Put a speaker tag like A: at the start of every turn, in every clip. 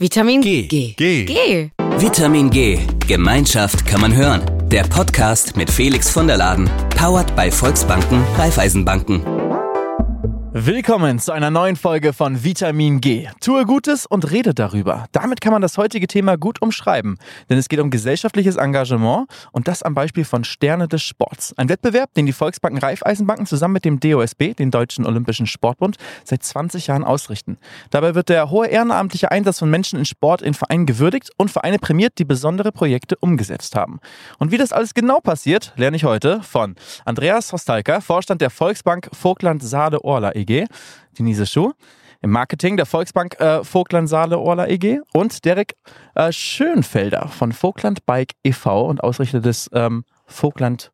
A: Vitamin G. G.
B: G.
A: G.
C: Vitamin G. Gemeinschaft kann man hören. Der Podcast mit Felix von der Laden. Powered bei Volksbanken, Raiffeisenbanken.
B: Willkommen zu einer neuen Folge von Vitamin G. Tue Gutes und rede darüber. Damit kann man das heutige Thema gut umschreiben, denn es geht um gesellschaftliches Engagement und das am Beispiel von Sterne des Sports. Ein Wettbewerb, den die Volksbanken Raiffeisenbanken zusammen mit dem DOSB, den Deutschen Olympischen Sportbund, seit 20 Jahren ausrichten. Dabei wird der hohe ehrenamtliche Einsatz von Menschen in Sport in Vereinen gewürdigt und Vereine prämiert, die besondere Projekte umgesetzt haben. Und wie das alles genau passiert, lerne ich heute von Andreas Hostalka, Vorstand der Volksbank Vogtland Saale Orla EG. Denise Schuh, im Marketing der Volksbank äh, Vogtland Saale Orla EG und Derek äh, Schönfelder von Vogtland Bike e.V. und Ausrichter des ähm, Vogtland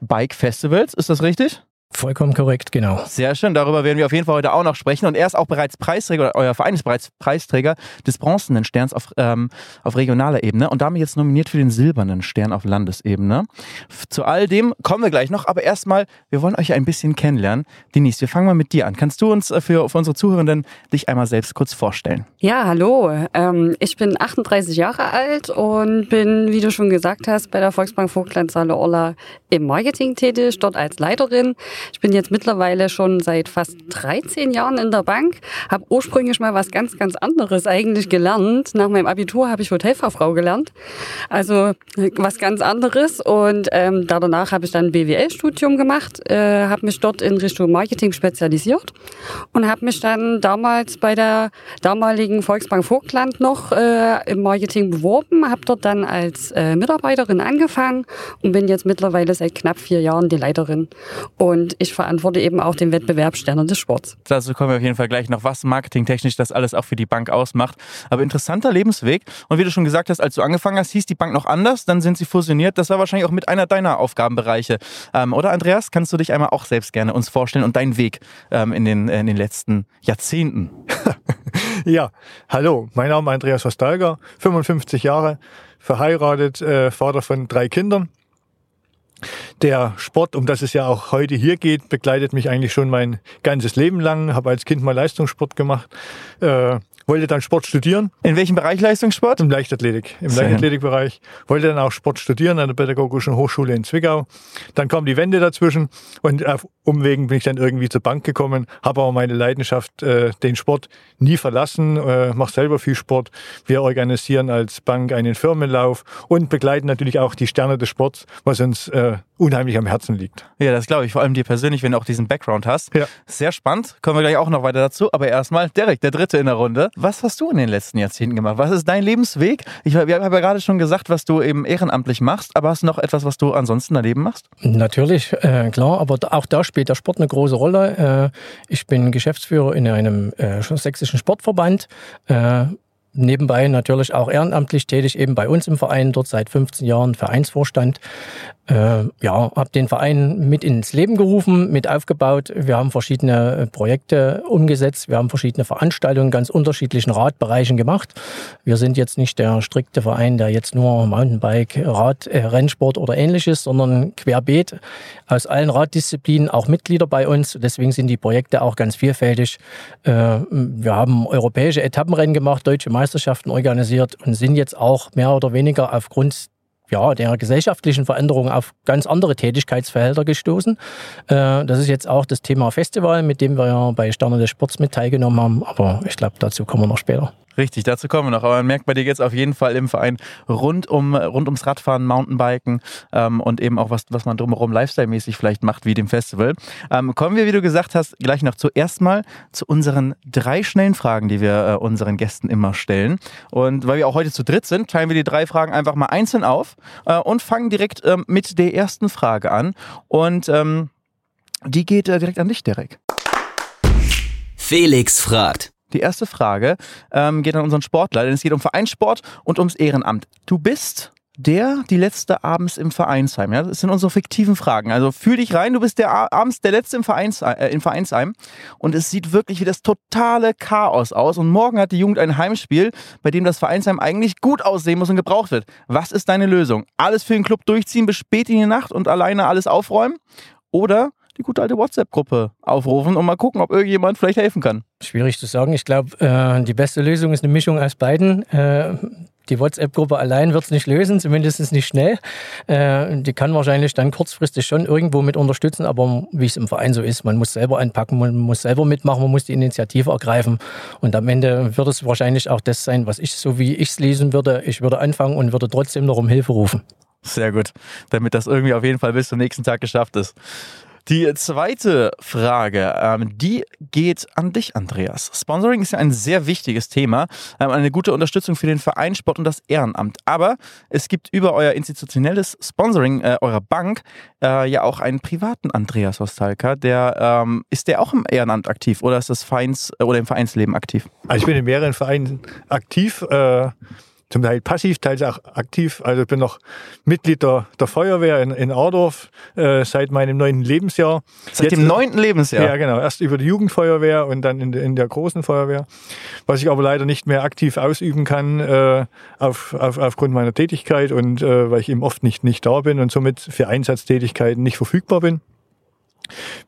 B: Bike Festivals. Ist das richtig?
D: Vollkommen korrekt, genau.
B: Sehr schön, darüber werden wir auf jeden Fall heute auch noch sprechen. Und er ist auch bereits Preisträger, oder euer Verein ist bereits Preisträger des bronzenen Sterns auf, ähm, auf regionaler Ebene und damit jetzt nominiert für den silbernen Stern auf Landesebene. Zu all dem kommen wir gleich noch, aber erstmal, wir wollen euch ein bisschen kennenlernen. Denise, wir fangen mal mit dir an. Kannst du uns äh, für, für unsere Zuhörenden dich einmal selbst kurz vorstellen?
E: Ja, hallo. Ähm, ich bin 38 Jahre alt und bin, wie du schon gesagt hast, bei der Volksbank Vogtland Saale Orla im Marketing tätig, dort als Leiterin. Ich bin jetzt mittlerweile schon seit fast 13 Jahren in der Bank, habe ursprünglich mal was ganz, ganz anderes eigentlich gelernt. Nach meinem Abitur habe ich Hotelfachfrau gelernt, also was ganz anderes. Und ähm, danach habe ich dann BWL-Studium gemacht, äh, habe mich dort in Richtung Marketing spezialisiert und habe mich dann damals bei der damaligen Volksbank Vogtland noch äh, im Marketing beworben, habe dort dann als äh, Mitarbeiterin angefangen und bin jetzt mittlerweile seit knapp vier Jahren die Leiterin. Und ich verantworte eben auch den Wettbewerb Sterne des Sports.
B: Dazu kommen wir auf jeden Fall gleich noch, was marketingtechnisch das alles auch für die Bank ausmacht. Aber interessanter Lebensweg. Und wie du schon gesagt hast, als du angefangen hast, hieß die Bank noch anders, dann sind sie fusioniert. Das war wahrscheinlich auch mit einer deiner Aufgabenbereiche. Ähm, oder Andreas, kannst du dich einmal auch selbst gerne uns vorstellen und deinen Weg ähm, in, den, in den letzten Jahrzehnten?
F: ja, hallo, mein Name ist Andreas Hostalger, 55 Jahre, verheiratet, äh, Vater von drei Kindern. Der Sport, um das es ja auch heute hier geht, begleitet mich eigentlich schon mein ganzes Leben lang. Habe als Kind mal Leistungssport gemacht, äh, wollte dann Sport studieren.
B: In welchem Bereich Leistungssport?
F: Im Leichtathletik, im Leichtathletikbereich. Wollte dann auch Sport studieren an der Pädagogischen Hochschule in Zwickau. Dann kam die Wende dazwischen und auf Umwegen bin ich dann irgendwie zur Bank gekommen, habe aber meine Leidenschaft, äh, den Sport nie verlassen, äh, mache selber viel Sport. Wir organisieren als Bank einen Firmenlauf und begleiten natürlich auch die Sterne des Sports, was uns äh, unheimlich am Herzen liegt.
B: Ja, das glaube ich, vor allem dir persönlich, wenn du auch diesen Background hast. Ja. Sehr spannend, kommen wir gleich auch noch weiter dazu. Aber erstmal, Derek, der Dritte in der Runde. Was hast du in den letzten Jahrzehnten gemacht? Was ist dein Lebensweg? Ich habe ja gerade schon gesagt, was du eben ehrenamtlich machst, aber hast du noch etwas, was du ansonsten daneben machst?
D: Natürlich, äh, klar, aber auch da spielt der Sport eine große Rolle. Äh, ich bin Geschäftsführer in einem äh, sächsischen Sportverband. Nebenbei natürlich auch ehrenamtlich tätig, eben bei uns im Verein, dort seit 15 Jahren Vereinsvorstand. Äh, ja, habe den Verein mit ins Leben gerufen, mit aufgebaut. Wir haben verschiedene äh, Projekte umgesetzt. Wir haben verschiedene Veranstaltungen in ganz unterschiedlichen Radbereichen gemacht. Wir sind jetzt nicht der strikte Verein, der jetzt nur Mountainbike, Rad, äh, Rennsport oder ähnliches, sondern querbeet aus allen Raddisziplinen auch Mitglieder bei uns. Deswegen sind die Projekte auch ganz vielfältig. Äh, wir haben europäische Etappenrennen gemacht, deutsche Meisterschaften organisiert und sind jetzt auch mehr oder weniger aufgrund ja, der gesellschaftlichen Veränderungen auf ganz andere Tätigkeitsfelder gestoßen. Äh, das ist jetzt auch das Thema Festival, mit dem wir ja bei Sterne des Sports mit teilgenommen haben. Aber ich glaube, dazu kommen wir noch später.
B: Richtig, dazu kommen wir noch. Aber man merkt bei dir jetzt auf jeden Fall im Verein rund, um, rund ums Radfahren, Mountainbiken ähm, und eben auch was, was man drumherum lifestyle-mäßig vielleicht macht, wie dem Festival. Ähm, kommen wir, wie du gesagt hast, gleich noch zuerst mal zu unseren drei schnellen Fragen, die wir äh, unseren Gästen immer stellen. Und weil wir auch heute zu dritt sind, teilen wir die drei Fragen einfach mal einzeln auf äh, und fangen direkt ähm, mit der ersten Frage an. Und ähm, die geht äh, direkt an dich, Derek.
C: Felix fragt.
B: Die erste Frage ähm, geht an unseren Sportler, denn es geht um Vereinssport und ums Ehrenamt. Du bist der, die letzte abends im Vereinsheim. Ja? Das sind unsere fiktiven Fragen. Also fühl dich rein, du bist der abends der letzte im, Vereins, äh, im Vereinsheim und es sieht wirklich wie das totale Chaos aus. Und morgen hat die Jugend ein Heimspiel, bei dem das Vereinsheim eigentlich gut aussehen muss und gebraucht wird. Was ist deine Lösung? Alles für den Club durchziehen bis spät in die Nacht und alleine alles aufräumen? Oder die gute alte WhatsApp-Gruppe aufrufen und mal gucken, ob irgendjemand vielleicht helfen kann.
D: Schwierig zu sagen. Ich glaube, äh, die beste Lösung ist eine Mischung aus beiden. Äh, die WhatsApp-Gruppe allein wird es nicht lösen, zumindest nicht schnell. Äh, die kann wahrscheinlich dann kurzfristig schon irgendwo mit unterstützen, aber wie es im Verein so ist, man muss selber anpacken, man muss selber mitmachen, man muss die Initiative ergreifen. Und am Ende wird es wahrscheinlich auch das sein, was ich, so wie ich es lesen würde. Ich würde anfangen und würde trotzdem noch um Hilfe rufen.
B: Sehr gut, damit das irgendwie auf jeden Fall bis zum nächsten Tag geschafft ist. Die zweite Frage, ähm, die geht an dich, Andreas. Sponsoring ist ja ein sehr wichtiges Thema, ähm, eine gute Unterstützung für den Verein, Sport und das Ehrenamt. Aber es gibt über euer institutionelles Sponsoring äh, eurer Bank äh, ja auch einen privaten Andreas Hostalka. Der ähm, ist der auch im Ehrenamt aktiv oder ist das Vereins äh, oder im Vereinsleben aktiv?
F: Also ich bin in mehreren Vereinen aktiv. Äh zum Teil passiv, teils auch aktiv. Also ich bin noch Mitglied der, der Feuerwehr in, in Ardorf äh, seit meinem neunten Lebensjahr.
B: Seit Jetzt, dem neunten Lebensjahr?
F: Ja, genau. Erst über die Jugendfeuerwehr und dann in, in der großen Feuerwehr. Was ich aber leider nicht mehr aktiv ausüben kann äh, auf, auf, aufgrund meiner Tätigkeit und äh, weil ich eben oft nicht, nicht da bin und somit für Einsatztätigkeiten nicht verfügbar bin.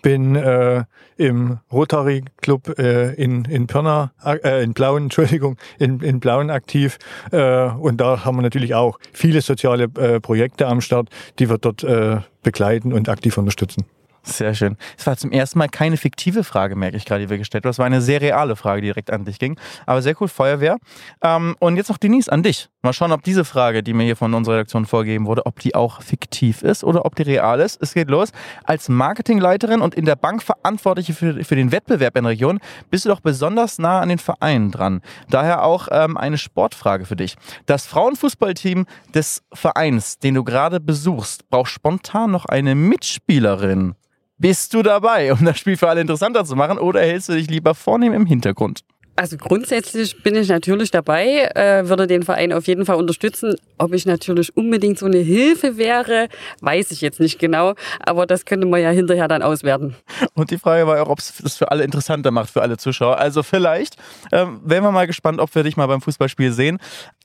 F: Bin äh, im Rotary Club äh, in, in Pirna, äh, in Blauen, Entschuldigung, in, in Blauen aktiv. Äh, und da haben wir natürlich auch viele soziale äh, Projekte am Start, die wir dort äh, begleiten und aktiv unterstützen.
B: Sehr schön. Es war zum ersten Mal keine fiktive Frage, merke ich gerade, die wir gestellt haben. Es war eine sehr reale Frage, die direkt an dich ging. Aber sehr cool, Feuerwehr. Ähm, und jetzt noch Denise, an dich. Mal schauen, ob diese Frage, die mir hier von unserer Redaktion vorgegeben wurde, ob die auch fiktiv ist oder ob die real ist. Es geht los. Als Marketingleiterin und in der Bank Verantwortliche für, für den Wettbewerb in der Region bist du doch besonders nah an den Vereinen dran. Daher auch ähm, eine Sportfrage für dich. Das Frauenfußballteam des Vereins, den du gerade besuchst, braucht spontan noch eine Mitspielerin. Bist du dabei, um das Spiel für alle interessanter zu machen oder hältst du dich lieber vornehm im Hintergrund?
E: Also grundsätzlich bin ich natürlich dabei, äh, würde den Verein auf jeden Fall unterstützen. Ob ich natürlich unbedingt so eine Hilfe wäre, weiß ich jetzt nicht genau, aber das könnte man ja hinterher dann auswerten.
B: Und die Frage war auch, ob es das für alle interessanter macht, für alle Zuschauer. Also vielleicht ähm, wären wir mal gespannt, ob wir dich mal beim Fußballspiel sehen.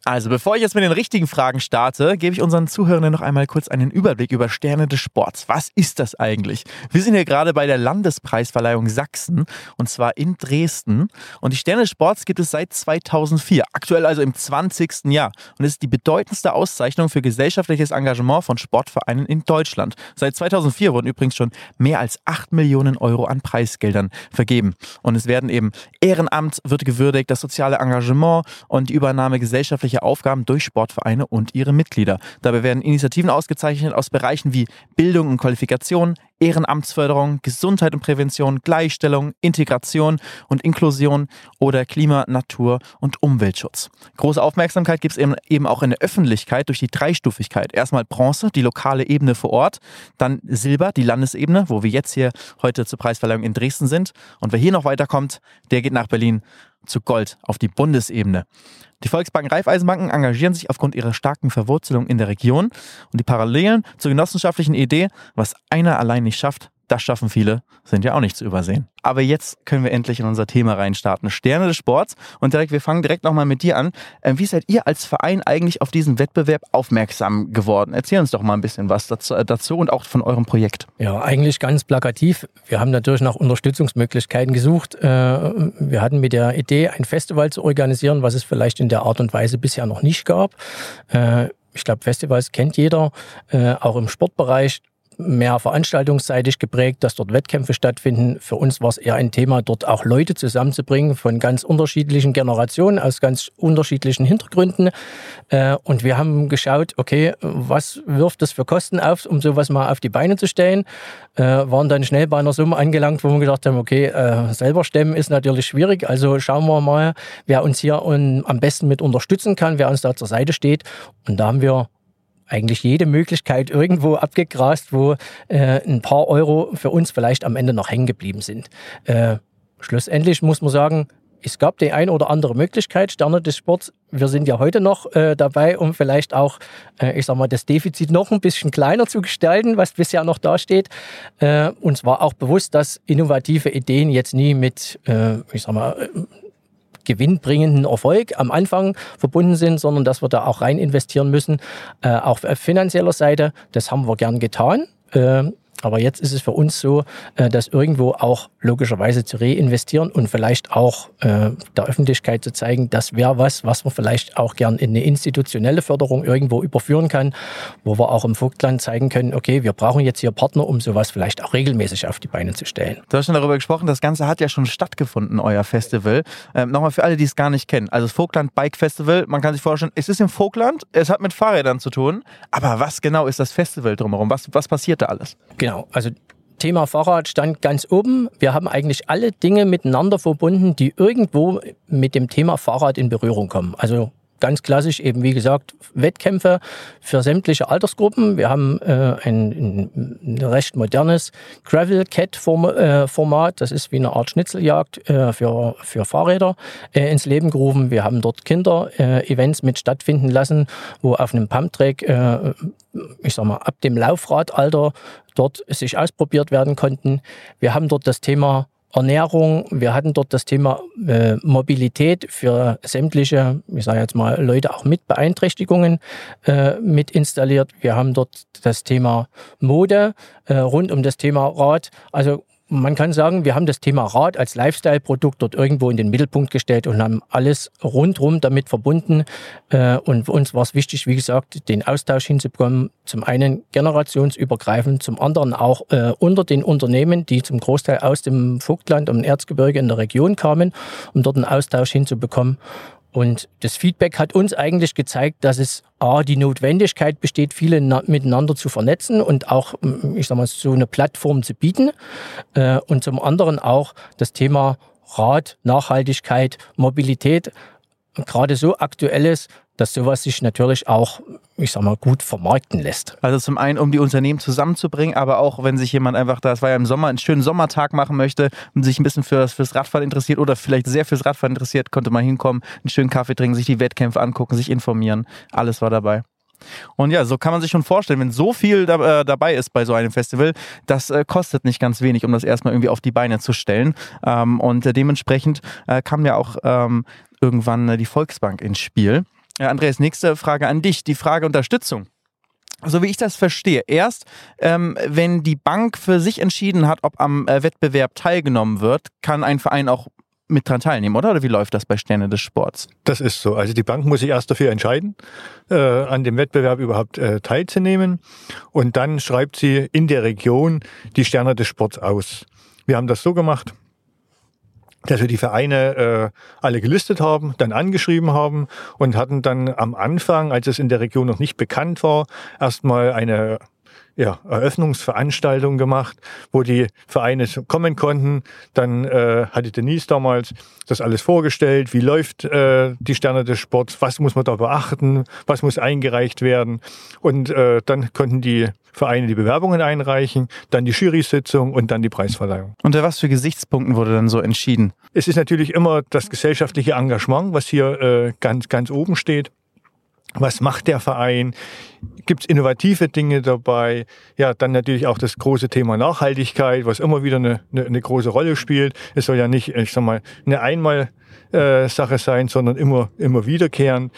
B: Also, bevor ich jetzt mit den richtigen Fragen starte, gebe ich unseren Zuhörenden noch einmal kurz einen Überblick über Sterne des Sports. Was ist das eigentlich? Wir sind hier gerade bei der Landespreisverleihung Sachsen und zwar in Dresden. Und die Sterne des Sports gibt es seit 2004, aktuell also im 20. Jahr. Und es ist die bedeutendste Auszeichnung für gesellschaftliches Engagement von Sportvereinen in Deutschland. Seit 2004 wurden übrigens schon mehr als 8 Millionen Euro an Preisgeldern vergeben. Und es werden eben Ehrenamt wird gewürdigt, das soziale Engagement und die Übernahme gesellschaftlicher gesellschaftliche Aufgaben durch Sportvereine und ihre Mitglieder. Dabei werden Initiativen ausgezeichnet aus Bereichen wie Bildung und Qualifikation, Ehrenamtsförderung, Gesundheit und Prävention, Gleichstellung, Integration und Inklusion oder Klima, Natur und Umweltschutz. Große Aufmerksamkeit gibt es eben auch in der Öffentlichkeit durch die Dreistufigkeit. Erstmal Bronze, die lokale Ebene vor Ort, dann Silber, die Landesebene, wo wir jetzt hier heute zur Preisverleihung in Dresden sind. Und wer hier noch weiterkommt, der geht nach Berlin zu Gold auf die Bundesebene. Die Volksbanken Raiffeisenbanken engagieren sich aufgrund ihrer starken Verwurzelung in der Region und die Parallelen zur genossenschaftlichen Idee, was einer allein nicht schafft, das schaffen viele, sind ja auch nicht zu übersehen. Aber jetzt können wir endlich in unser Thema reinstarten. Sterne des Sports. Und direkt, wir fangen direkt nochmal mit dir an. Ähm, wie seid ihr als Verein eigentlich auf diesen Wettbewerb aufmerksam geworden? Erzähl uns doch mal ein bisschen was äh, dazu, und auch von eurem Projekt.
D: Ja, eigentlich ganz plakativ. Wir haben natürlich nach Unterstützungsmöglichkeiten gesucht. Äh, wir hatten mit der Idee, ein Festival zu organisieren, was es vielleicht in der Art und Weise bisher noch nicht gab. Äh, ich glaube, Festivals kennt jeder, auch im Sportbereich mehr veranstaltungsseitig geprägt, dass dort Wettkämpfe stattfinden. Für uns war es eher ein Thema, dort auch Leute zusammenzubringen von ganz unterschiedlichen Generationen, aus ganz unterschiedlichen Hintergründen. Äh, und wir haben geschaut, okay, was wirft das für Kosten auf, um sowas mal auf die Beine zu stellen. Äh, waren dann schnell bei einer Summe angelangt, wo wir gedacht haben, okay, äh, selber stemmen ist natürlich schwierig. Also schauen wir mal, wer uns hier am besten mit unterstützen kann, wer uns da zur Seite steht. Und da haben wir eigentlich jede Möglichkeit irgendwo abgegrast, wo äh, ein paar Euro für uns vielleicht am Ende noch hängen geblieben sind. Äh, schlussendlich muss man sagen, es gab die ein oder andere Möglichkeit, Sterne des Sports. Wir sind ja heute noch äh, dabei, um vielleicht auch, äh, ich sag mal, das Defizit noch ein bisschen kleiner zu gestalten, was bisher noch dasteht. Äh, uns war auch bewusst, dass innovative Ideen jetzt nie mit, äh, ich sag mal, gewinnbringenden Erfolg am Anfang verbunden sind, sondern dass wir da auch rein investieren müssen, äh, auch auf finanzieller Seite. Das haben wir gern getan. Äh, Aber jetzt ist es für uns so, äh, das irgendwo auch logischerweise zu reinvestieren und vielleicht auch äh, der Öffentlichkeit zu zeigen, das wäre was, was man vielleicht auch gern in eine institutionelle Förderung irgendwo überführen kann, wo wir auch im Vogtland zeigen können, okay, wir brauchen jetzt hier Partner, um sowas vielleicht auch regelmäßig auf die Beine zu stellen.
B: Du hast schon darüber gesprochen, das Ganze hat ja schon stattgefunden, euer Festival. Ähm, Nochmal für alle, die es gar nicht kennen. Also das Vogtland Bike Festival, man kann sich vorstellen, es ist im Vogtland, es hat mit Fahrrädern zu tun, aber was genau ist das Festival drumherum? Was, was passiert da alles?
D: Genau, also Thema Fahrrad stand ganz oben. Wir haben eigentlich alle Dinge miteinander verbunden, die irgendwo mit dem Thema Fahrrad in Berührung kommen. Also ganz klassisch eben, wie gesagt, Wettkämpfe für sämtliche Altersgruppen. Wir haben äh, ein, ein, recht modernes Gravel-Cat-Format. Das ist wie eine Art Schnitzeljagd äh, für, für Fahrräder äh, ins Leben gerufen. Wir haben dort Kinder-Events mit stattfinden lassen, wo auf einem Pumptrack, äh, ich sag mal, ab dem Laufradalter dort sich ausprobiert werden konnten. Wir haben dort das Thema Ernährung. Wir hatten dort das Thema äh, Mobilität für sämtliche, ich sage jetzt mal, Leute auch mit Beeinträchtigungen äh, mit installiert. Wir haben dort das Thema Mode äh, rund um das Thema Rad. Also man kann sagen, wir haben das Thema Rad als Lifestyle-Produkt dort irgendwo in den Mittelpunkt gestellt und haben alles rundherum damit verbunden. Äh, und uns war es wichtig, wie gesagt, den Austausch hinzubekommen. Zum einen generationsübergreifend, zum anderen auch äh, unter den Unternehmen, die zum Großteil aus dem Vogtland und Erzgebirge in der Region kamen, um dort einen Austausch hinzubekommen. Und das Feedback hat uns eigentlich gezeigt, dass es A, die Notwendigkeit besteht, viele miteinander zu vernetzen und auch, ich sag mal, so eine Plattform zu bieten. Äh, und zum anderen auch das Thema Rad, Nachhaltigkeit, Mobilität gerade so aktuell ist, dass sowas sich natürlich auch, ich sag mal, gut vermarkten lässt.
B: Also zum einen, um die Unternehmen zusammenzubringen, aber auch, wenn sich jemand einfach, das war ja im Sommer, einen schönen Sommertag machen möchte und sich ein bisschen fürs, fürs Radfahren interessiert oder vielleicht sehr fürs Radfahren interessiert, konnte man hinkommen, einen schönen Kaffee trinken, sich die Wettkämpfe angucken, sich informieren. Alles war dabei. Und ja, so kann man sich schon vorstellen, wenn so viel da, äh, dabei ist bei so einem Festival, das äh, kostet nicht ganz wenig, um das erstmal irgendwie auf die Beine zu stellen. Ähm, und äh, dementsprechend äh, kam ja auch ähm, irgendwann äh, die Volksbank ins Spiel. Ja, Andreas, nächste Frage an dich. Die Frage Unterstützung. So wie ich das verstehe, erst ähm, wenn die Bank für sich entschieden hat, ob am äh, Wettbewerb teilgenommen wird, kann ein Verein auch mit dran teilnehmen, oder? Oder wie läuft das bei Sterne des Sports?
F: Das ist so. Also die Bank muss sich erst dafür entscheiden, äh, an dem Wettbewerb überhaupt äh, teilzunehmen. Und dann schreibt sie in der Region die Sterne des Sports aus. Wir haben das so gemacht dass wir die Vereine äh, alle gelistet haben, dann angeschrieben haben und hatten dann am Anfang, als es in der Region noch nicht bekannt war, erstmal eine ja, Eröffnungsveranstaltung gemacht, wo die Vereine kommen konnten. Dann äh, hatte Denise damals das alles vorgestellt. Wie läuft äh, die Sterne des Sports? Was muss man da beachten? Was muss eingereicht werden? Und äh, dann konnten die Vereine die Bewerbungen einreichen, dann die Jury-Sitzung und dann die Preisverleihung.
B: Unter was für Gesichtspunkten wurde dann so entschieden?
F: Es ist natürlich immer das gesellschaftliche Engagement, was hier äh, ganz, ganz oben steht. Was macht der Verein? Gibt es innovative Dinge dabei? Ja, dann natürlich auch das große Thema Nachhaltigkeit, was immer wieder eine, eine, eine große Rolle spielt. Es soll ja nicht, ich sag mal, eine Einmal-Sache äh, sein, sondern immer, immer wiederkehrend.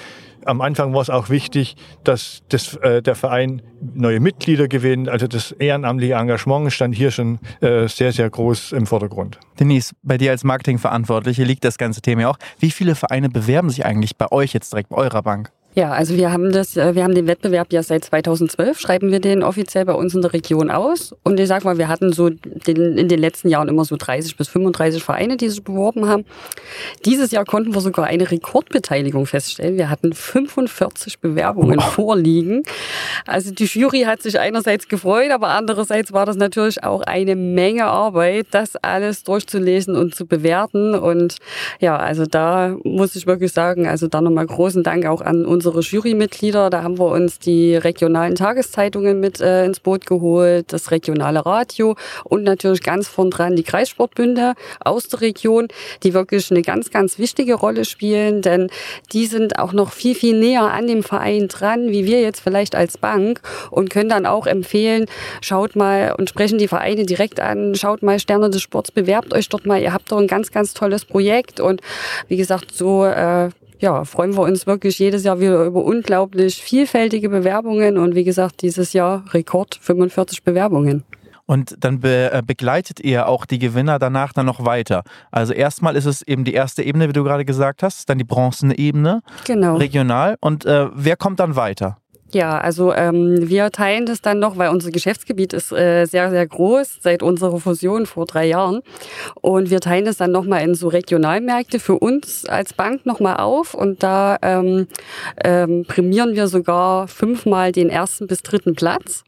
F: Am Anfang war es auch wichtig, dass das, äh, der Verein neue Mitglieder gewinnt. Also das ehrenamtliche Engagement stand hier schon äh, sehr, sehr groß im Vordergrund.
B: Denise, bei dir als Marketingverantwortliche liegt das ganze Thema auch. Wie viele Vereine bewerben sich eigentlich bei euch jetzt direkt, bei eurer Bank?
E: Ja, also wir haben das, äh, wir haben den Wettbewerb ja seit 2012, schreiben wir den offiziell bei uns in der Region aus. Und ich sag mal, wir hatten so den, in den letzten Jahren immer so 30 bis 35 Vereine, die sich beworben haben. Dieses Jahr konnten wir sogar eine Rekordbeteiligung feststellen. Wir hatten 45 Bewerbungen wow. vorliegen. Also die Jury hat sich einerseits gefreut, aber andererseits war das natürlich auch eine Menge Arbeit, das alles durchzulesen und zu bewerten. Und ja, also da muss ich wirklich sagen, also da nochmal großen Dank auch an uns unsere Jurymitglieder. Da haben wir uns die regionalen Tageszeitungen mit äh, ins Boot geholt, das regionale Radio und natürlich ganz vorn dran die Kreissportbünde aus der Region, die wirklich eine ganz, ganz wichtige Rolle spielen, denn die sind auch noch viel, viel näher an dem Verein dran, wie wir jetzt vielleicht als Bank und können dann auch empfehlen, schaut mal und sprechen die Vereine direkt an, schaut mal Sterne des Sports, bewerbt euch dort mal, ihr habt doch ein ganz, ganz tolles Projekt und wie gesagt, so äh, ja, freuen wir uns wirklich jedes Jahr wieder über unglaublich vielfältige Bewerbungen und wie gesagt, dieses Jahr Rekord 45 Bewerbungen.
B: Und dann be äh, begleitet ihr auch die Gewinner danach dann noch weiter. Also erstmal ist es eben die erste Ebene, wie du gerade gesagt hast, dann die bronzene Ebene,
E: genau.
B: regional. Und äh, wer kommt dann weiter?
E: Ja, also ähm, wir teilen das dann noch, weil unser Geschäftsgebiet ist äh, sehr, sehr groß seit unserer Fusion vor drei Jahren. Und wir teilen das dann nochmal in so Regionalmärkte für uns als Bank nochmal auf. Und da ähm, ähm, prämieren wir sogar fünfmal den ersten bis dritten Platz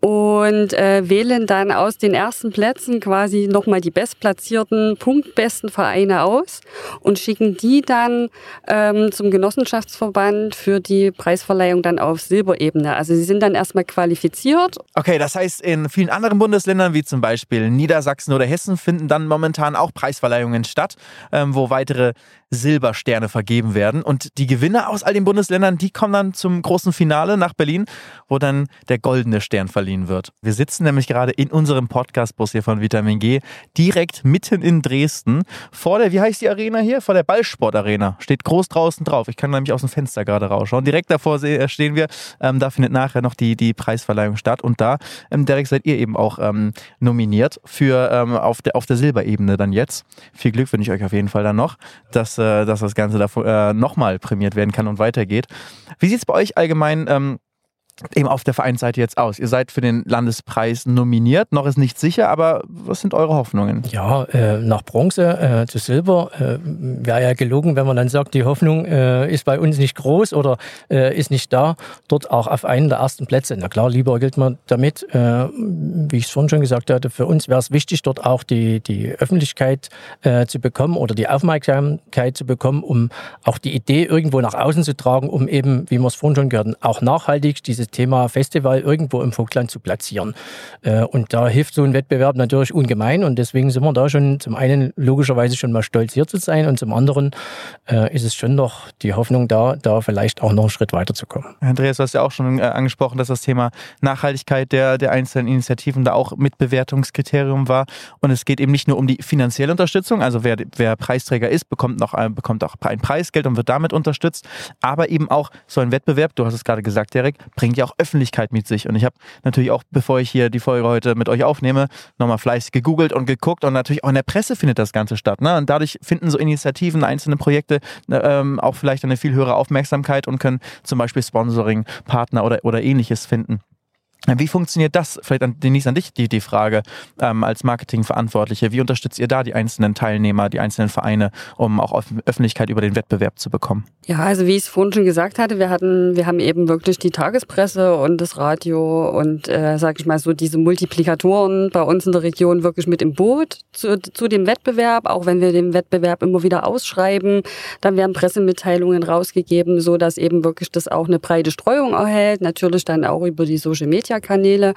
E: und äh, wählen dann aus den ersten Plätzen quasi nochmal die bestplatzierten, punktbesten Vereine aus und schicken die dann ähm, zum Genossenschaftsverband für die Preisverleihung dann auf Silberebene. Also sie sind dann erstmal qualifiziert.
B: Okay, das heißt, in vielen anderen Bundesländern, wie zum Beispiel Niedersachsen oder Hessen, finden dann momentan auch Preisverleihungen statt, ähm, wo weitere Silbersterne vergeben werden. Und die Gewinner aus all den Bundesländern, die kommen dann zum großen Finale nach Berlin, wo dann der goldene Stern verliehen wird. Wir sitzen nämlich gerade in unserem Podcastbus hier von Vitamin G, direkt mitten in Dresden, vor der, wie heißt die Arena hier? Vor der Ballsportarena. Steht groß draußen drauf. Ich kann nämlich aus dem Fenster gerade rausschauen. Direkt davor stehen wir. Ähm, da findet nachher noch die, die Preisverleihung statt. Und da, ähm, Derek, seid ihr eben auch ähm, nominiert für ähm, auf, der, auf der Silberebene dann jetzt. Viel Glück wünsche ich euch auf jeden Fall dann noch, dass äh, dass das Ganze davor, äh, nochmal prämiert werden kann und weitergeht. Wie sieht es bei euch allgemein ähm, eben auf der Vereinsseite jetzt aus? Ihr seid für den Landespreis nominiert, noch ist nicht sicher, aber was sind eure Hoffnungen?
D: Ja, äh, nach Bronze äh, zu Silber äh, wäre ja gelogen, wenn man dann sagt, die Hoffnung äh, ist bei uns nicht groß oder äh, ist nicht da, dort auch auf einen der ersten Plätze. Na klar, lieber gilt man damit, äh, wie ich es vorhin schon gesagt hatte, für uns wäre es wichtig, dort auch die, die Öffentlichkeit zu bekommen oder die Aufmerksamkeit zu bekommen, um auch die Idee irgendwo nach außen zu tragen, um eben, wie wir es vorhin schon gehört haben, auch nachhaltig diese Thema Festival irgendwo im Vogtland zu platzieren. Äh, und da hilft so ein Wettbewerb natürlich ungemein. Und deswegen sind wir da schon zum einen logischerweise schon mal stolz hier zu sein. Und zum anderen äh, ist es schon noch die Hoffnung da, da vielleicht auch noch einen Schritt weiterzukommen.
B: Andreas, du hast ja auch schon äh, angesprochen, dass das Thema Nachhaltigkeit der, der einzelnen Initiativen da auch Mitbewertungskriterium war. Und es geht eben nicht nur um die finanzielle Unterstützung, also wer, wer Preisträger ist, bekommt, noch, bekommt auch ein Preisgeld und wird damit unterstützt, aber eben auch so ein Wettbewerb, du hast es gerade gesagt, Derek, bringt ja auch Öffentlichkeit mit sich. Und ich habe natürlich auch, bevor ich hier die Folge heute mit euch aufnehme, nochmal fleißig gegoogelt und geguckt und natürlich auch in der Presse findet das Ganze statt. Ne? Und dadurch finden so Initiativen, einzelne Projekte ähm, auch vielleicht eine viel höhere Aufmerksamkeit und können zum Beispiel Sponsoring, Partner oder, oder ähnliches finden. Wie funktioniert das? Vielleicht an, Denise an dich die, die Frage ähm, als Marketingverantwortliche. Wie unterstützt ihr da die einzelnen Teilnehmer, die einzelnen Vereine, um auch Öffentlichkeit über den Wettbewerb zu bekommen?
E: Ja, also wie ich es vorhin schon gesagt hatte, wir hatten, wir haben eben wirklich die Tagespresse und das Radio und äh, sag ich mal so diese Multiplikatoren bei uns in der Region wirklich mit im Boot zu, zu dem Wettbewerb. Auch wenn wir den Wettbewerb immer wieder ausschreiben, dann werden Pressemitteilungen rausgegeben, so dass eben wirklich das auch eine breite Streuung erhält. Natürlich dann auch über die Social Media Kanäle.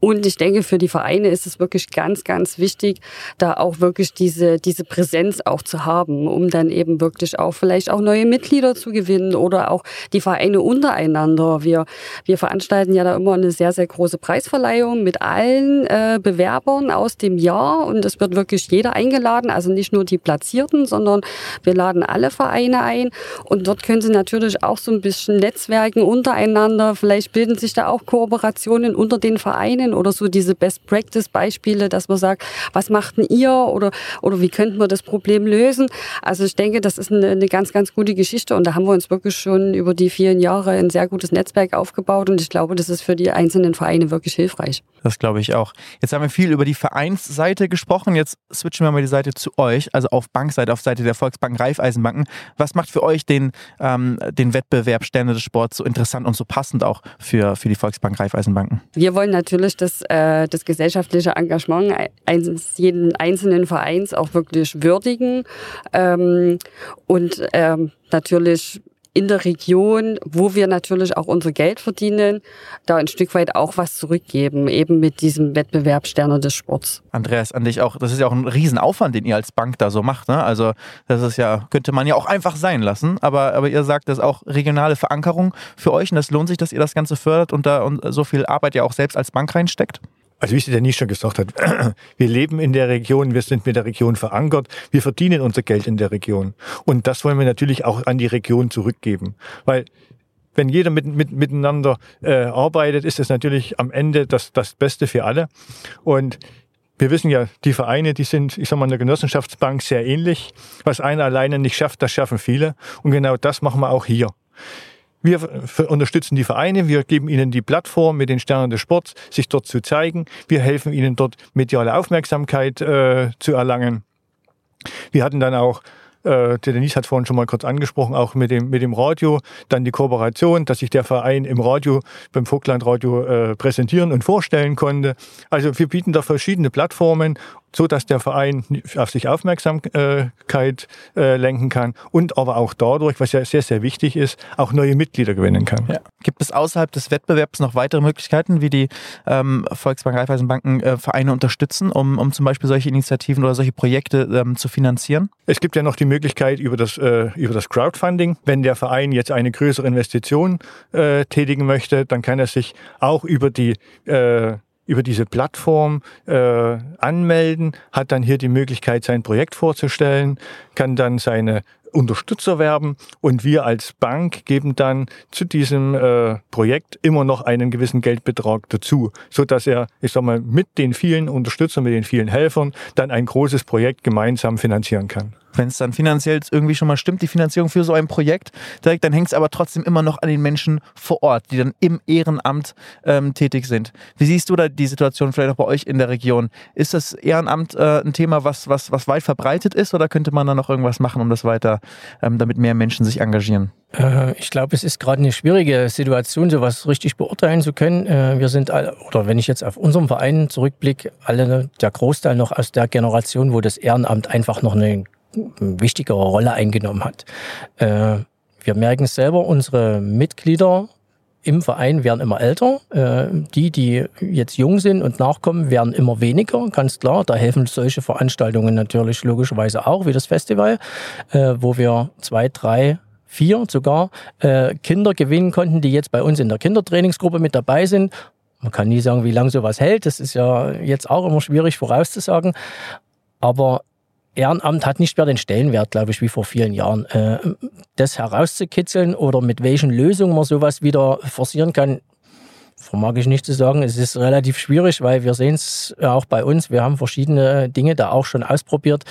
E: Und ich denke, für die Vereine ist es wirklich ganz, ganz wichtig, da auch wirklich diese, diese Präsenz auch zu haben, um dann eben wirklich auch vielleicht auch neue Mitglieder zu gewinnen oder auch die Vereine untereinander. Wir, wir veranstalten ja da immer eine sehr, sehr große Preisverleihung mit allen äh, Bewerbern aus dem Jahr und es wird wirklich jeder eingeladen, also nicht nur die Platzierten, sondern wir laden alle Vereine ein und dort können sie natürlich auch so ein bisschen netzwerken untereinander. Vielleicht bilden sich da auch Kooperationen Kooperationen unter den Vereinen oder so diese Best-Practice-Beispiele, dass man sagt, was machten ihr oder, oder wie könnten wir das Problem lösen? Also ich denke, das ist eine, eine ganz, ganz gute Geschichte und da haben wir uns wirklich schon über die vielen Jahre ein sehr gutes Netzwerk aufgebaut und ich glaube, das ist für die einzelnen Vereine wirklich hilfreich.
B: Das glaube ich auch. Jetzt haben wir viel über die Vereinsseite gesprochen. Jetzt switchen wir mal die Seite zu euch, also auf Bankseite, auf Seite der Volksbanken, Raiffeisenbanken. Was macht für euch den, ähm, den Wettbewerb Sterne des Sports so interessant und so passend auch für, für die Volksbank Raiffeisenbanken? Banken?
E: Wir wollen natürlich das, äh, das gesellschaftliche Engagement eines jeden einzelnen Vereins auch wirklich würdigen ähm, und ähm, natürlich in der Region, wo wir natürlich auch unser Geld verdienen, da ein Stück weit auch was zurückgeben, eben mit diesem Wettbewerb Sterne des Sports.
B: Andreas, an dich auch, das ist ja auch ein Riesenaufwand, den ihr als Bank da so macht. Ne? Also das ist ja, könnte man ja auch einfach sein lassen, aber, aber ihr sagt, das ist auch regionale Verankerung für euch und das lohnt sich, dass ihr das Ganze fördert und da und so viel Arbeit ja auch selbst als Bank reinsteckt?
F: Also wie es der Nie schon gesagt hat, wir leben in der Region, wir sind mit der Region verankert, wir verdienen unser Geld in der Region. Und das wollen wir natürlich auch an die Region zurückgeben. Weil wenn jeder mit, mit, miteinander äh, arbeitet, ist es natürlich am Ende das, das Beste für alle. Und wir wissen ja, die Vereine, die sind, ich sag mal, in der Genossenschaftsbank sehr ähnlich. Was einer alleine nicht schafft, das schaffen viele. Und genau das machen wir auch hier. Wir unterstützen die Vereine, wir geben ihnen die Plattform mit den Sternen des Sports, sich dort zu zeigen. Wir helfen ihnen dort mediale Aufmerksamkeit äh, zu erlangen. Wir hatten dann auch äh, der Denise hat vorhin schon mal kurz angesprochen, auch mit dem, mit dem Radio, dann die Kooperation, dass sich der Verein im Radio, beim Vogtlandradio äh, präsentieren und vorstellen konnte. Also wir bieten da verschiedene Plattformen so dass der Verein auf sich Aufmerksamkeit äh, lenken kann und aber auch dadurch, was ja sehr, sehr wichtig ist, auch neue Mitglieder gewinnen kann. Ja.
B: Gibt es außerhalb des Wettbewerbs noch weitere Möglichkeiten, wie die ähm, Volksbank Raiffeisenbanken äh, Vereine unterstützen, um, um zum Beispiel solche Initiativen oder solche Projekte ähm, zu finanzieren?
F: Es gibt ja noch die Möglichkeit über das, äh, über das Crowdfunding. Wenn der Verein jetzt eine größere Investition äh, tätigen möchte, dann kann er sich auch über die äh, über diese Plattform äh, anmelden, hat dann hier die Möglichkeit, sein Projekt vorzustellen, kann dann seine Unterstützer werben und wir als Bank geben dann zu diesem äh, Projekt immer noch einen gewissen Geldbetrag dazu, so dass er, ich sag mal, mit den vielen Unterstützern, mit den vielen Helfern dann ein großes Projekt gemeinsam finanzieren kann
B: wenn es dann finanziell irgendwie schon mal stimmt, die Finanzierung für so ein Projekt direkt, dann hängt es aber trotzdem immer noch an den Menschen vor Ort, die dann im Ehrenamt ähm, tätig sind. Wie siehst du da die Situation vielleicht auch bei euch in der Region? Ist das Ehrenamt äh, ein Thema, was, was, was weit verbreitet ist oder könnte man da noch irgendwas machen, um das weiter, ähm, damit mehr Menschen sich engagieren?
D: Äh, ich glaube, es ist gerade eine schwierige Situation, sowas richtig beurteilen zu können. Äh, wir sind alle, oder wenn ich jetzt auf unseren Verein zurückblicke, alle der Großteil noch aus der Generation, wo das Ehrenamt einfach noch eine wichtigere Rolle eingenommen hat. Äh, wir merken es selber, unsere Mitglieder im Verein werden immer älter. Äh, die, die jetzt jung sind und nachkommen, werden immer weniger, ganz klar. Da helfen solche Veranstaltungen natürlich logischerweise auch, wie das Festival, äh, wo wir zwei, drei, vier sogar Kinder gewinnen konnten, die jetzt bei uns in der Kindertrainingsgruppe mit dabei sind. Man kann nie sagen, wie lange sowas hält. Das ist ja jetzt auch immer schwierig vorauszusagen. Aber Ehrenamt hat nicht mehr den Stellenwert, glaube ich, wie vor vielen Jahren. Äh, das herauszukitzeln oder mit welchen Lösungen man sowas wieder forcieren kann, vermag ich nicht zu sagen. Es ist relativ schwierig, weil wir sehen es auch bei uns. Wir haben verschiedene Dinge da auch schon ausprobiert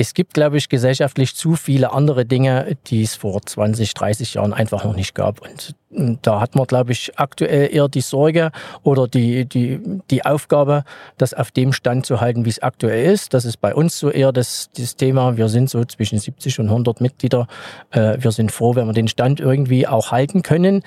D: es gibt, glaube ich, gesellschaftlich zu viele andere Dinge, die es vor 20, 30 Jahren einfach noch nicht gab. Und da hat man, glaube ich, aktuell eher die Sorge oder die, die, die Aufgabe, das auf dem Stand zu halten, wie es aktuell ist. Das ist bei uns so eher das, das Thema. Wir sind so zwischen 70 und 100 Mitglieder. Äh, wir sind froh, wenn wir den Stand irgendwie auch halten können.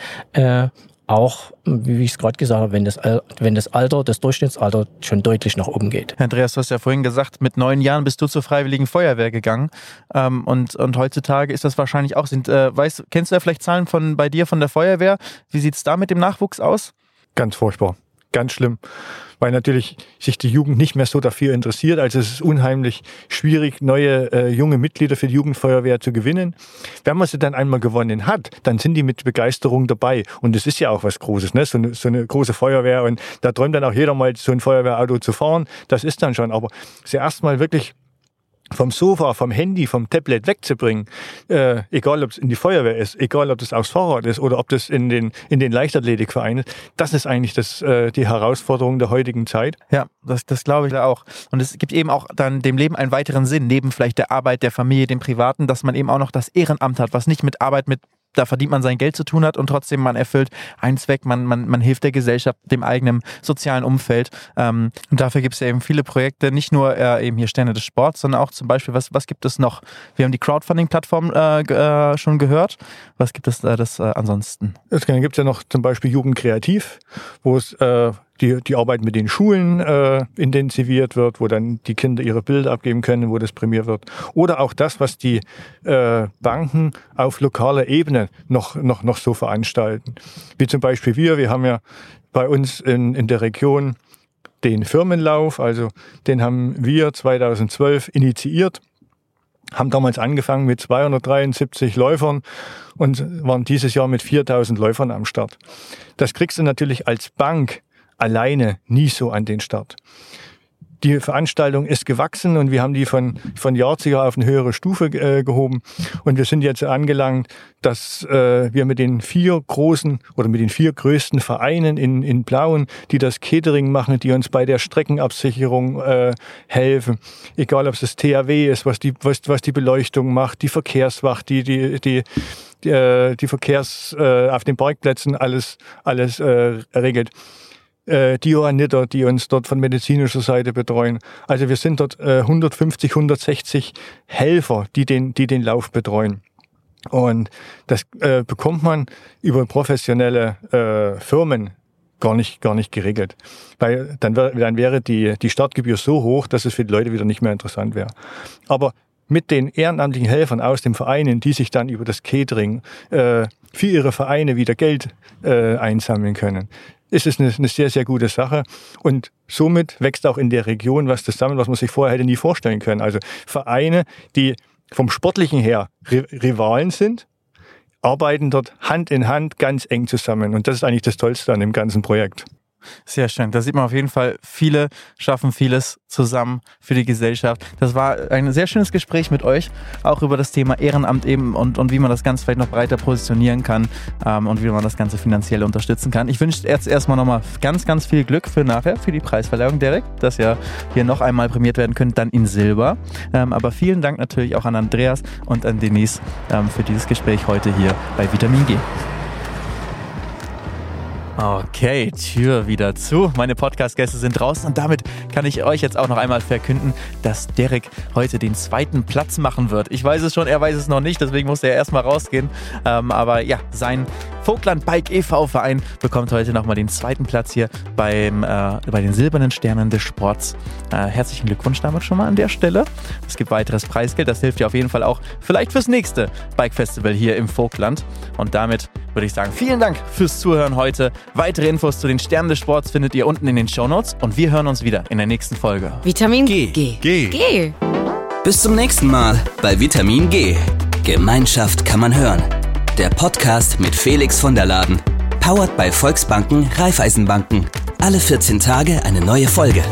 D: Auch, wie ich es gerade gesagt habe, wenn das, wenn das Alter, das Durchschnittsalter schon deutlich nach oben geht.
B: Andreas, du hast ja vorhin gesagt, mit neun Jahren bist du zur Freiwilligen Feuerwehr gegangen. Ähm, und, und heutzutage ist das wahrscheinlich auch. Sind, äh, weißt, kennst du ja vielleicht Zahlen von bei dir von der Feuerwehr? Wie sieht es da mit dem Nachwuchs aus?
F: Ganz furchtbar. Ganz schlimm weil natürlich sich die Jugend nicht mehr so dafür interessiert. Also es ist unheimlich schwierig, neue äh, junge Mitglieder für die Jugendfeuerwehr zu gewinnen. Wenn man sie dann einmal gewonnen hat, dann sind die mit Begeisterung dabei. Und das ist ja auch was Großes, ne? so, eine, so eine große Feuerwehr. Und da träumt dann auch jeder mal, so ein Feuerwehrauto zu fahren. Das ist dann schon. Aber sie erstmal wirklich vom Sofa, vom Handy, vom Tablet wegzubringen, äh, egal ob es in die Feuerwehr ist, egal ob das aufs Fahrrad ist oder ob das in den, in den Leichtathletikverein ist, das ist eigentlich das, äh, die Herausforderung der heutigen Zeit.
B: Ja, das, das glaube ich auch. Und es gibt eben auch dann dem Leben einen weiteren Sinn, neben vielleicht der Arbeit, der Familie, dem Privaten, dass man eben auch noch das Ehrenamt hat, was nicht mit Arbeit, mit da verdient man sein Geld zu tun hat und trotzdem man erfüllt einen Zweck, man, man, man hilft der Gesellschaft, dem eigenen sozialen Umfeld. Ähm, und dafür gibt es ja eben viele Projekte, nicht nur äh, eben hier Sterne des Sports, sondern auch zum Beispiel, was, was gibt es noch? Wir haben die Crowdfunding-Plattform äh, äh, schon gehört. Was gibt es äh, das äh, ansonsten?
F: Es gibt ja noch zum Beispiel Jugend Kreativ, wo es äh, die, die Arbeit mit den Schulen äh, intensiviert wird, wo dann die Kinder ihre Bilder abgeben können, wo das prämiert wird. Oder auch das, was die äh, Banken auf lokaler Ebene noch, noch, noch so veranstalten. Wie zum Beispiel wir, wir haben ja bei uns in, in der Region den Firmenlauf, also den haben wir 2012 initiiert haben damals angefangen mit 273 Läufern und waren dieses Jahr mit 4000 Läufern am Start. Das kriegst du natürlich als Bank alleine nie so an den Start. die Veranstaltung ist gewachsen und wir haben die von, von Jahr auf eine höhere Stufe äh, gehoben. Und wir sind jetzt angelangt, dass äh, wir mit den vier großen oder mit den vier größten Vereinen in, in Blauen, die das Catering machen, die uns bei der Streckenabsicherung äh, helfen, egal ob es das THW ist, was die, was, was die Beleuchtung macht, die Verkehrswacht, die, die, die, die, äh, die Verkehrs äh, auf den Parkplätzen alles, alles äh, regelt äh, die Johanniter, die uns dort von medizinischer Seite betreuen. Also wir sind dort äh, 150, 160 Helfer, die den, die den Lauf betreuen. Und das äh, bekommt man über professionelle äh, Firmen gar nicht, gar nicht geregelt. Weil dann, wär, dann wäre die, die Startgebühr so hoch, dass es für die Leute wieder nicht mehr interessant wäre. Aber mit den ehrenamtlichen Helfern aus den Vereinen, die sich dann über das Catering äh, für ihre Vereine wieder Geld äh, einsammeln können, ist es eine, eine sehr, sehr gute Sache. Und somit wächst auch in der Region was zusammen, was man sich vorher hätte nie vorstellen können. Also Vereine, die vom Sportlichen her Rivalen sind, arbeiten dort Hand in Hand ganz eng zusammen. Und das ist eigentlich das Tollste an dem ganzen Projekt.
B: Sehr schön. Da sieht man auf jeden Fall, viele schaffen vieles zusammen für die Gesellschaft. Das war ein sehr schönes Gespräch mit euch, auch über das Thema Ehrenamt eben und, und wie man das Ganze vielleicht noch breiter positionieren kann ähm, und wie man das Ganze finanziell unterstützen kann. Ich wünsche jetzt erstmal nochmal ganz, ganz viel Glück für nachher, für die Preisverleihung, Derek, dass ihr hier noch einmal prämiert werden könnt, dann in Silber. Ähm, aber vielen Dank natürlich auch an Andreas und an Denise ähm, für dieses Gespräch heute hier bei Vitamin G. Okay, Tür wieder zu. Meine Podcast-Gäste sind draußen und damit kann ich euch jetzt auch noch einmal verkünden, dass Derek heute den zweiten Platz machen wird. Ich weiß es schon, er weiß es noch nicht, deswegen muss er erstmal rausgehen. Ähm, aber ja, sein Vogtland Bike e.V. Verein bekommt heute nochmal den zweiten Platz hier beim, äh, bei den Silbernen Sternen des Sports. Äh, herzlichen Glückwunsch damit schon mal an der Stelle. Es gibt weiteres Preisgeld, das hilft dir auf jeden Fall auch vielleicht fürs nächste Bike Festival hier im Vogtland. Und damit würde ich sagen, vielen Dank fürs Zuhören heute. Weitere Infos zu den Sternen des Sports findet ihr unten in den Show Notes und wir hören uns wieder in der nächsten Folge.
C: Vitamin G. G. G. G. Bis zum nächsten Mal bei Vitamin G. Gemeinschaft kann man hören. Der Podcast mit Felix von der Laden. Powered bei Volksbanken, Raiffeisenbanken. Alle 14 Tage eine neue Folge.